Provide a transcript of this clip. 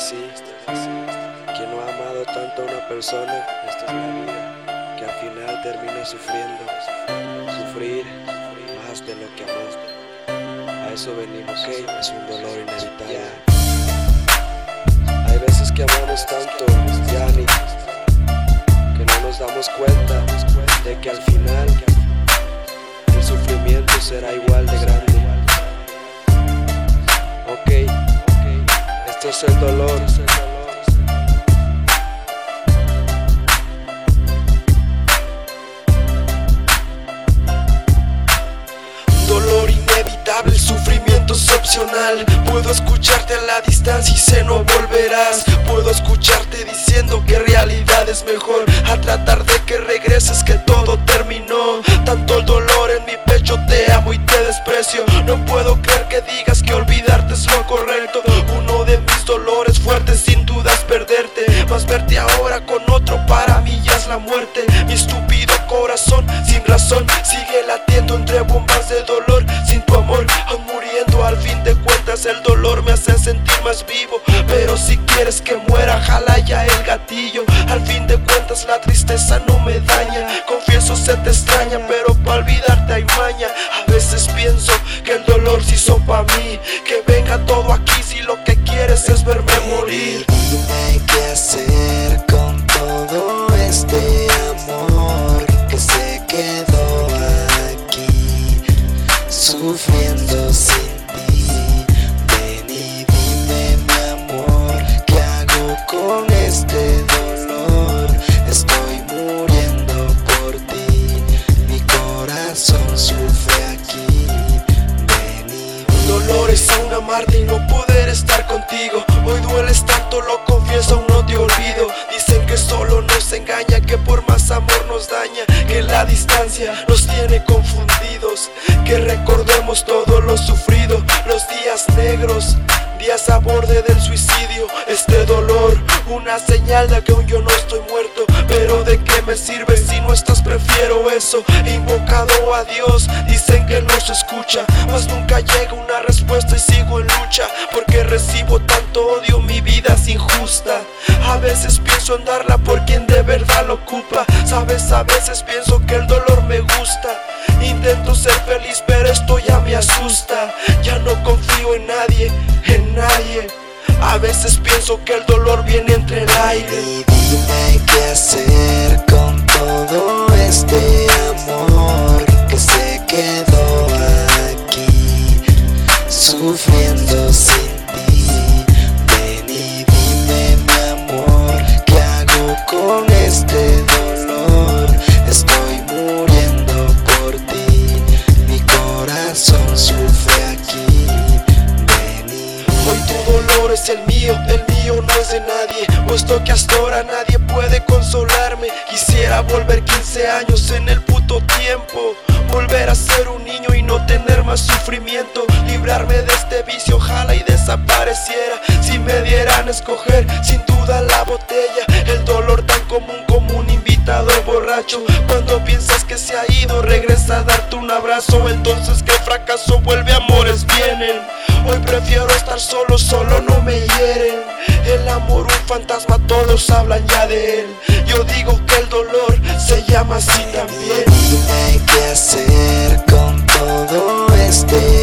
así. Quien no ha amado tanto a una persona, esta es la vida, que al final termina sufriendo, sufrir más de lo que amó. A eso venimos, que es un dolor inevitable. Hay veces que amamos tanto, que no nos damos cuenta de que al final el sufrimiento será igual de grande. Es el dolor. Dolor inevitable, el sufrimiento es opcional. Puedo escucharte a la distancia y sé no volverás. Puedo escucharte diciendo que realidad es mejor. A tratar de que regreses, que todo terminó. Tanto el dolor en mi pecho, te amo y te desprecio. No puedo creer que digas que olvidarte es lo correcto. Uno verte ahora con otro, para mí ya es la muerte. Mi estúpido corazón, sin razón, sigue latiendo entre bombas de dolor. Sin tu amor, aún muriendo, al fin de cuentas, el dolor me hace sentir más vivo. Pero si quieres que muera, jala ya el gatillo. Al fin de cuentas, la tristeza no me daña. Confieso, se te extraña, pero para olvidarte hay maña. A veces pienso que el dolor se hizo pa' mí. Que venga todo y Dolor es aún amarte y no poder estar contigo. Hoy dueles tanto, lo confieso, aún no te olvido. Dicen que solo nos engaña, que por más amor nos daña, que la distancia nos tiene confundidos. Que recordemos todo lo sufrido, los días negros. Días a borde del suicidio, este dolor, una señal de que aún yo no estoy muerto. Pero de qué me sirve si no estás, prefiero eso. Invocado a Dios, dicen que nos escucha, mas nunca llega una respuesta y sigo en lucha. Porque recibo tanto odio, mi vida es injusta. A veces pienso en darla por quien de verdad lo ocupa. Sabes, a veces pienso que el dolor me gusta. Intento ser feliz, pero esto ya me asusta. Ya no confío en nadie, en nadie. A veces pienso que el dolor viene entre el aire. Y dime qué hacer con todo este amor que se quedó aquí sufriendo sin Puesto que hasta ahora nadie puede consolarme. Quisiera volver 15 años en el puto tiempo. Volver a ser un niño y no tener más sufrimiento. Librarme de este vicio, ojalá y desapareciera. Si me dieran a escoger, sin duda la botella. El dolor tan común como un invitado borracho. Cuando piensas que se ha ido, regresa a darte un abrazo. Entonces que fracaso vuelve, amores vienen. Hoy prefiero estar solo, solo no me hieren. Amor un fantasma, todos hablan ya de él. Yo digo que el dolor se llama así también. Dime qué hacer con todo este